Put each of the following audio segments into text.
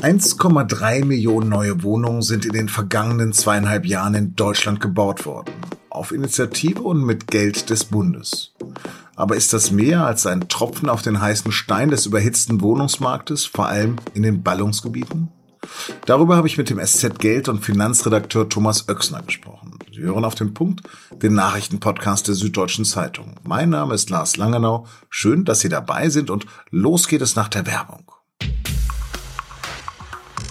1,3 Millionen neue Wohnungen sind in den vergangenen zweieinhalb Jahren in Deutschland gebaut worden. Auf Initiative und mit Geld des Bundes. Aber ist das mehr als ein Tropfen auf den heißen Stein des überhitzten Wohnungsmarktes, vor allem in den Ballungsgebieten? Darüber habe ich mit dem SZ Geld- und Finanzredakteur Thomas Oechsner gesprochen. Sie hören auf den Punkt den Nachrichtenpodcast der Süddeutschen Zeitung. Mein Name ist Lars Langenau. Schön, dass Sie dabei sind und los geht es nach der Werbung.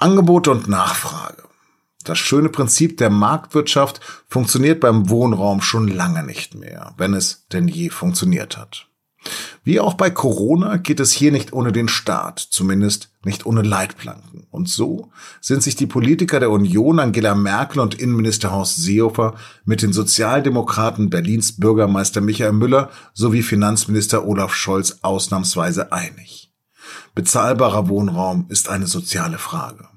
Angebot und Nachfrage. Das schöne Prinzip der Marktwirtschaft funktioniert beim Wohnraum schon lange nicht mehr, wenn es denn je funktioniert hat. Wie auch bei Corona geht es hier nicht ohne den Staat, zumindest nicht ohne Leitplanken. Und so sind sich die Politiker der Union Angela Merkel und Innenminister Horst Seehofer mit den Sozialdemokraten Berlins Bürgermeister Michael Müller sowie Finanzminister Olaf Scholz ausnahmsweise einig. Bezahlbarer Wohnraum ist eine soziale Frage.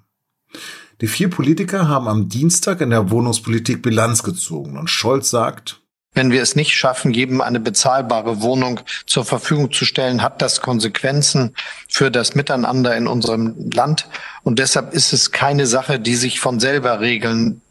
Die vier Politiker haben am Dienstag in der Wohnungspolitik Bilanz gezogen und Scholz sagt, wenn wir es nicht schaffen, jedem eine bezahlbare Wohnung zur Verfügung zu stellen, hat das Konsequenzen für das Miteinander in unserem Land. Und deshalb ist es keine Sache, die sich von selber regeln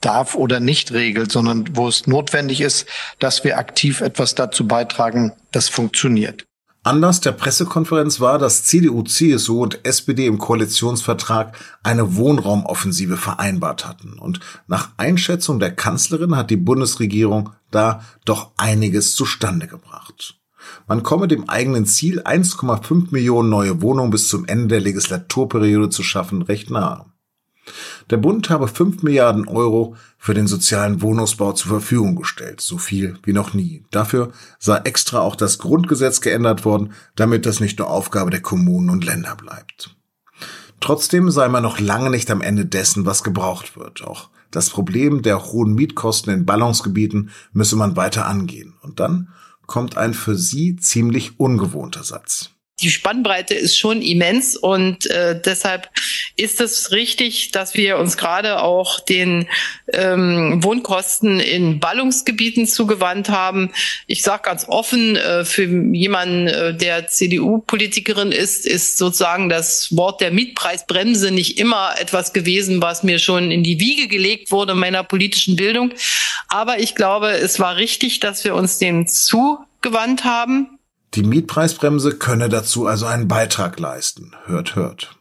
darf oder nicht regelt, sondern wo es notwendig ist, dass wir aktiv etwas dazu beitragen, das funktioniert. Anlass der Pressekonferenz war, dass CDU, CSU und SPD im Koalitionsvertrag eine Wohnraumoffensive vereinbart hatten. Und nach Einschätzung der Kanzlerin hat die Bundesregierung da doch einiges zustande gebracht. Man komme dem eigenen Ziel, 1,5 Millionen neue Wohnungen bis zum Ende der Legislaturperiode zu schaffen, recht nahe. Der Bund habe 5 Milliarden Euro für den sozialen Wohnungsbau zur Verfügung gestellt, so viel wie noch nie. Dafür sei extra auch das Grundgesetz geändert worden, damit das nicht nur Aufgabe der Kommunen und Länder bleibt. Trotzdem sei man noch lange nicht am Ende dessen, was gebraucht wird. Auch das Problem der hohen Mietkosten in Ballungsgebieten müsse man weiter angehen. Und dann kommt ein für sie ziemlich ungewohnter Satz die Spannbreite ist schon immens und äh, deshalb ist es richtig, dass wir uns gerade auch den ähm, Wohnkosten in Ballungsgebieten zugewandt haben. Ich sage ganz offen, äh, für jemanden, äh, der CDU-Politikerin ist, ist sozusagen das Wort der Mietpreisbremse nicht immer etwas gewesen, was mir schon in die Wiege gelegt wurde in meiner politischen Bildung. Aber ich glaube, es war richtig, dass wir uns dem zugewandt haben die Mietpreisbremse könne dazu also einen Beitrag leisten. Hört, hört.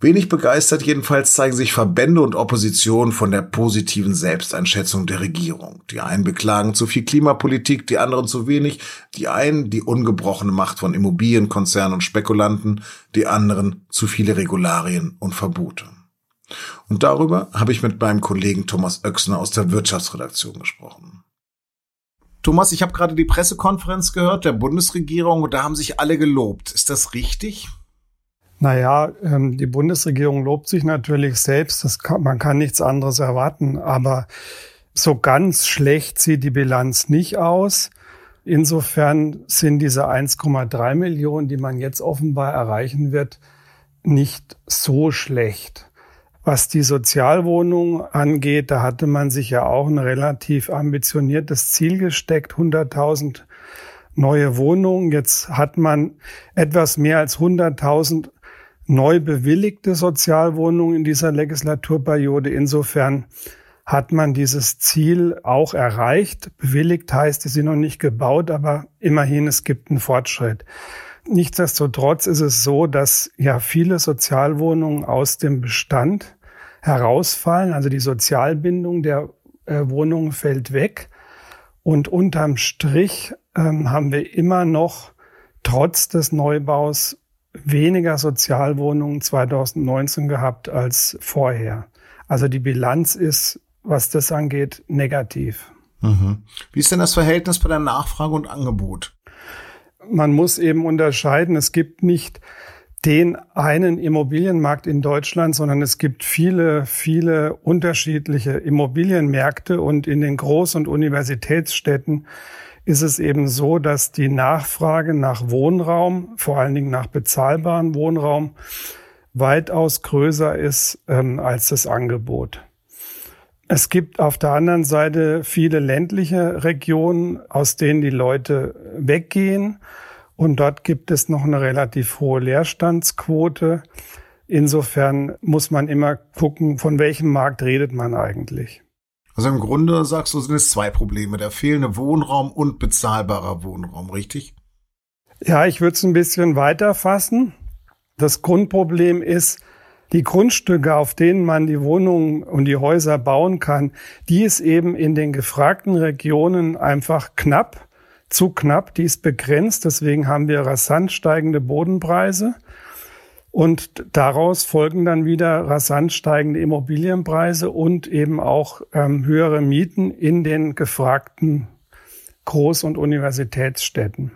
Wenig begeistert jedenfalls zeigen sich Verbände und Opposition von der positiven Selbsteinschätzung der Regierung. Die einen beklagen zu viel Klimapolitik, die anderen zu wenig, die einen die ungebrochene Macht von Immobilienkonzernen und Spekulanten, die anderen zu viele Regularien und Verbote. Und darüber habe ich mit meinem Kollegen Thomas Oechsner aus der Wirtschaftsredaktion gesprochen. Thomas, ich habe gerade die Pressekonferenz gehört der Bundesregierung und da haben sich alle gelobt. Ist das richtig? Naja, ähm, die Bundesregierung lobt sich natürlich selbst. Das kann, man kann nichts anderes erwarten. Aber so ganz schlecht sieht die Bilanz nicht aus. Insofern sind diese 1,3 Millionen, die man jetzt offenbar erreichen wird, nicht so schlecht. Was die Sozialwohnung angeht, da hatte man sich ja auch ein relativ ambitioniertes Ziel gesteckt, 100.000 neue Wohnungen. Jetzt hat man etwas mehr als 100.000 neu bewilligte Sozialwohnungen in dieser Legislaturperiode. Insofern hat man dieses Ziel auch erreicht. Bewilligt heißt, die sind noch nicht gebaut, aber immerhin, es gibt einen Fortschritt. Nichtsdestotrotz ist es so, dass ja viele Sozialwohnungen aus dem Bestand herausfallen. Also die Sozialbindung der äh, Wohnungen fällt weg. Und unterm Strich ähm, haben wir immer noch trotz des Neubaus weniger Sozialwohnungen 2019 gehabt als vorher. Also die Bilanz ist, was das angeht, negativ. Mhm. Wie ist denn das Verhältnis bei der Nachfrage und Angebot? Man muss eben unterscheiden. Es gibt nicht den einen Immobilienmarkt in Deutschland, sondern es gibt viele, viele unterschiedliche Immobilienmärkte und in den Groß- und Universitätsstädten ist es eben so, dass die Nachfrage nach Wohnraum, vor allen Dingen nach bezahlbarem Wohnraum, weitaus größer ist ähm, als das Angebot. Es gibt auf der anderen Seite viele ländliche Regionen, aus denen die Leute weggehen. Und dort gibt es noch eine relativ hohe Leerstandsquote. Insofern muss man immer gucken, von welchem Markt redet man eigentlich. Also im Grunde sagst du, sind es zwei Probleme, der fehlende Wohnraum und bezahlbarer Wohnraum, richtig? Ja, ich würde es ein bisschen weiter fassen. Das Grundproblem ist, die Grundstücke, auf denen man die Wohnungen und die Häuser bauen kann, die ist eben in den gefragten Regionen einfach knapp, zu knapp, die ist begrenzt. Deswegen haben wir rasant steigende Bodenpreise. Und daraus folgen dann wieder rasant steigende Immobilienpreise und eben auch ähm, höhere Mieten in den gefragten Groß- und Universitätsstädten.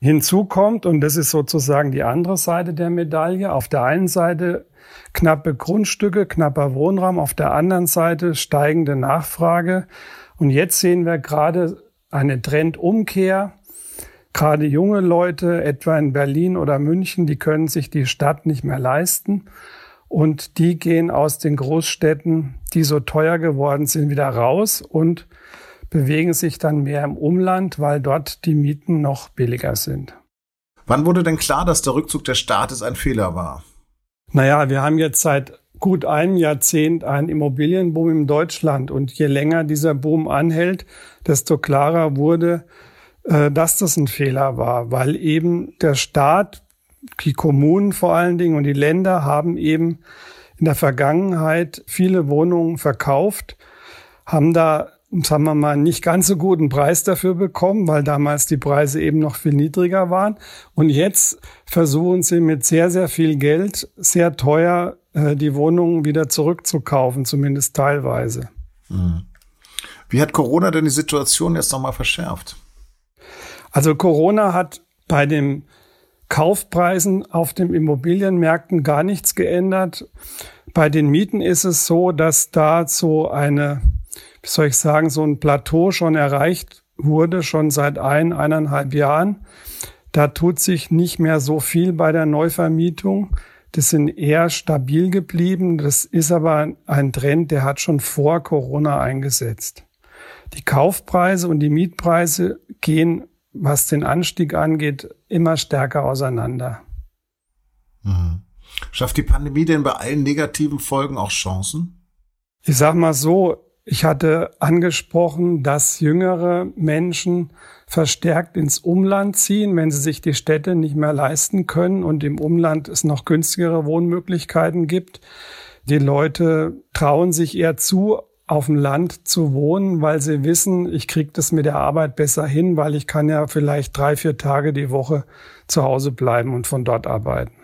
Hinzu kommt, und das ist sozusagen die andere Seite der Medaille, auf der einen Seite knappe Grundstücke, knapper Wohnraum, auf der anderen Seite steigende Nachfrage. Und jetzt sehen wir gerade eine Trendumkehr. Gerade junge Leute, etwa in Berlin oder München, die können sich die Stadt nicht mehr leisten. Und die gehen aus den Großstädten, die so teuer geworden sind, wieder raus und bewegen sich dann mehr im Umland, weil dort die Mieten noch billiger sind. Wann wurde denn klar, dass der Rückzug des Staates ein Fehler war? Naja, wir haben jetzt seit gut einem Jahrzehnt einen Immobilienboom in Deutschland. Und je länger dieser Boom anhält, desto klarer wurde, äh, dass das ein Fehler war, weil eben der Staat, die Kommunen vor allen Dingen und die Länder haben eben in der Vergangenheit viele Wohnungen verkauft, haben da sagen wir mal, nicht ganz so guten Preis dafür bekommen, weil damals die Preise eben noch viel niedriger waren. Und jetzt versuchen sie mit sehr, sehr viel Geld, sehr teuer, äh, die Wohnungen wieder zurückzukaufen, zumindest teilweise. Mhm. Wie hat Corona denn die Situation jetzt nochmal verschärft? Also Corona hat bei den Kaufpreisen auf den Immobilienmärkten gar nichts geändert. Bei den Mieten ist es so, dass da so eine wie soll ich sagen, so ein Plateau schon erreicht wurde, schon seit ein, eineinhalb Jahren. Da tut sich nicht mehr so viel bei der Neuvermietung. Das sind eher stabil geblieben. Das ist aber ein Trend, der hat schon vor Corona eingesetzt. Die Kaufpreise und die Mietpreise gehen, was den Anstieg angeht, immer stärker auseinander. Mhm. Schafft die Pandemie denn bei allen negativen Folgen auch Chancen? Ich sag mal so, ich hatte angesprochen, dass jüngere Menschen verstärkt ins Umland ziehen, wenn sie sich die Städte nicht mehr leisten können und im Umland es noch günstigere Wohnmöglichkeiten gibt. Die Leute trauen sich eher zu, auf dem Land zu wohnen, weil sie wissen, ich kriege das mit der Arbeit besser hin, weil ich kann ja vielleicht drei, vier Tage die Woche zu Hause bleiben und von dort arbeiten.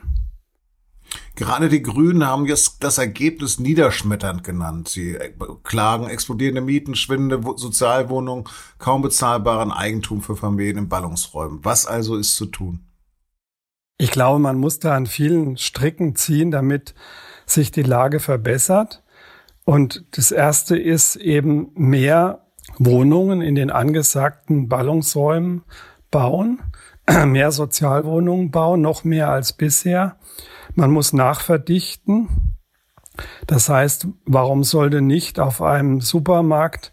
Gerade die Grünen haben jetzt das Ergebnis niederschmetternd genannt. Sie klagen explodierende Mieten, schwindende Sozialwohnungen, kaum bezahlbaren Eigentum für Familien in Ballungsräumen. Was also ist zu tun? Ich glaube, man muss da an vielen Stricken ziehen, damit sich die Lage verbessert. Und das erste ist eben mehr Wohnungen in den angesagten Ballungsräumen bauen, mehr Sozialwohnungen bauen, noch mehr als bisher. Man muss nachverdichten. Das heißt, warum sollte nicht auf einem Supermarkt,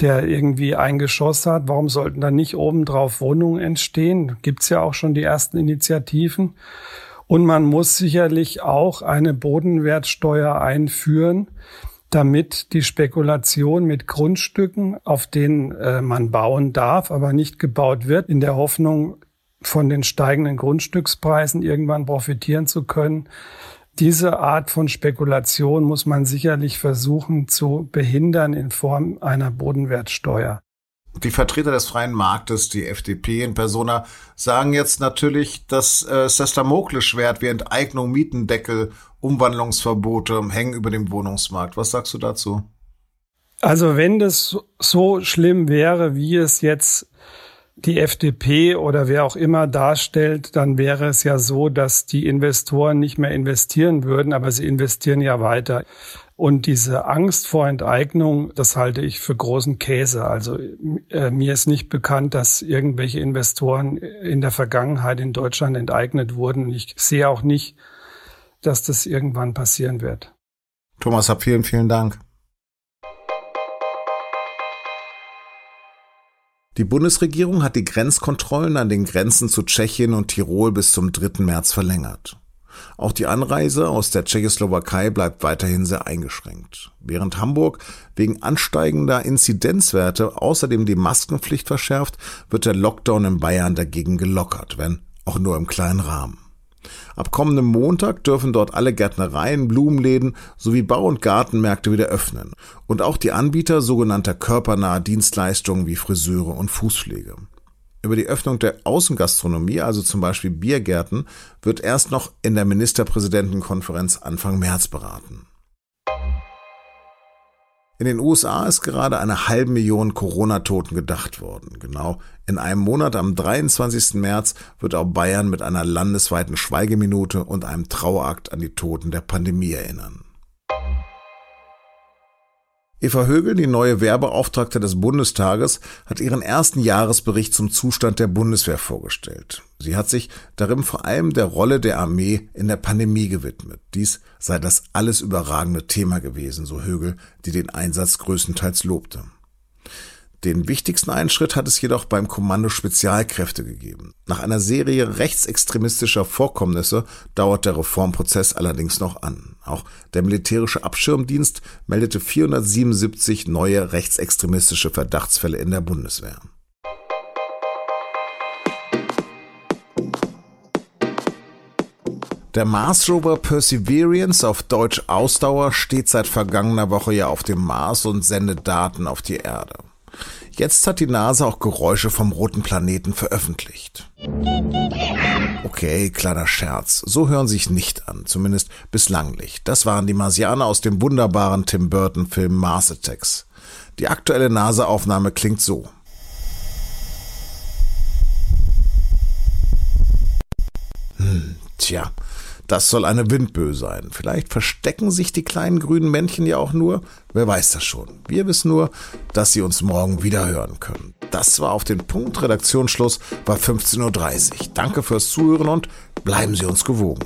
der irgendwie ein Geschoss hat, warum sollten da nicht obendrauf Wohnungen entstehen? Gibt's ja auch schon die ersten Initiativen. Und man muss sicherlich auch eine Bodenwertsteuer einführen, damit die Spekulation mit Grundstücken, auf denen äh, man bauen darf, aber nicht gebaut wird, in der Hoffnung, von den steigenden Grundstückspreisen irgendwann profitieren zu können. Diese Art von Spekulation muss man sicherlich versuchen zu behindern in Form einer Bodenwertsteuer. Die Vertreter des freien Marktes, die FDP in Persona, sagen jetzt natürlich, dass äh, das Damoklesschwert wie Enteignung, Mietendeckel, Umwandlungsverbote hängen über dem Wohnungsmarkt. Was sagst du dazu? Also wenn das so schlimm wäre, wie es jetzt die FDP oder wer auch immer darstellt, dann wäre es ja so, dass die Investoren nicht mehr investieren würden, aber sie investieren ja weiter. Und diese Angst vor Enteignung, das halte ich für großen Käse. Also äh, mir ist nicht bekannt, dass irgendwelche Investoren in der Vergangenheit in Deutschland enteignet wurden. Ich sehe auch nicht, dass das irgendwann passieren wird. Thomas, hab vielen, vielen Dank. Die Bundesregierung hat die Grenzkontrollen an den Grenzen zu Tschechien und Tirol bis zum 3. März verlängert. Auch die Anreise aus der Tschechoslowakei bleibt weiterhin sehr eingeschränkt. Während Hamburg wegen ansteigender Inzidenzwerte außerdem die Maskenpflicht verschärft, wird der Lockdown in Bayern dagegen gelockert, wenn auch nur im kleinen Rahmen. Ab kommendem Montag dürfen dort alle Gärtnereien, Blumenläden sowie Bau- und Gartenmärkte wieder öffnen und auch die Anbieter sogenannter körpernaher Dienstleistungen wie Friseure und Fußpflege. Über die Öffnung der Außengastronomie, also zum Beispiel Biergärten, wird erst noch in der Ministerpräsidentenkonferenz Anfang März beraten. In den USA ist gerade eine halbe Million Corona-Toten gedacht worden. Genau in einem Monat am 23. März wird auch Bayern mit einer landesweiten Schweigeminute und einem Trauerakt an die Toten der Pandemie erinnern. Eva Högel, die neue Werbeauftragte des Bundestages, hat ihren ersten Jahresbericht zum Zustand der Bundeswehr vorgestellt. Sie hat sich darin vor allem der Rolle der Armee in der Pandemie gewidmet. Dies sei das alles überragende Thema gewesen, so Högel, die den Einsatz größtenteils lobte. Den wichtigsten Einschritt hat es jedoch beim Kommando Spezialkräfte gegeben. Nach einer Serie rechtsextremistischer Vorkommnisse dauert der Reformprozess allerdings noch an. Auch der militärische Abschirmdienst meldete 477 neue rechtsextremistische Verdachtsfälle in der Bundeswehr. Der Mars Rover Perseverance, auf Deutsch Ausdauer, steht seit vergangener Woche ja auf dem Mars und sendet Daten auf die Erde. Jetzt hat die NASA auch Geräusche vom roten Planeten veröffentlicht. Okay, kleiner Scherz. So hören sich nicht an, zumindest bislang nicht. Das waren die Marsianer aus dem wunderbaren Tim Burton Film Mars Attacks. Die aktuelle NASA-Aufnahme klingt so. Hm, tja, das soll eine Windböe sein. Vielleicht verstecken sich die kleinen grünen Männchen ja auch nur. Wer weiß das schon. Wir wissen nur, dass sie uns morgen wieder hören können. Das war auf den Punkt. Redaktionsschluss war 15.30 Uhr. Danke fürs Zuhören und bleiben Sie uns gewogen.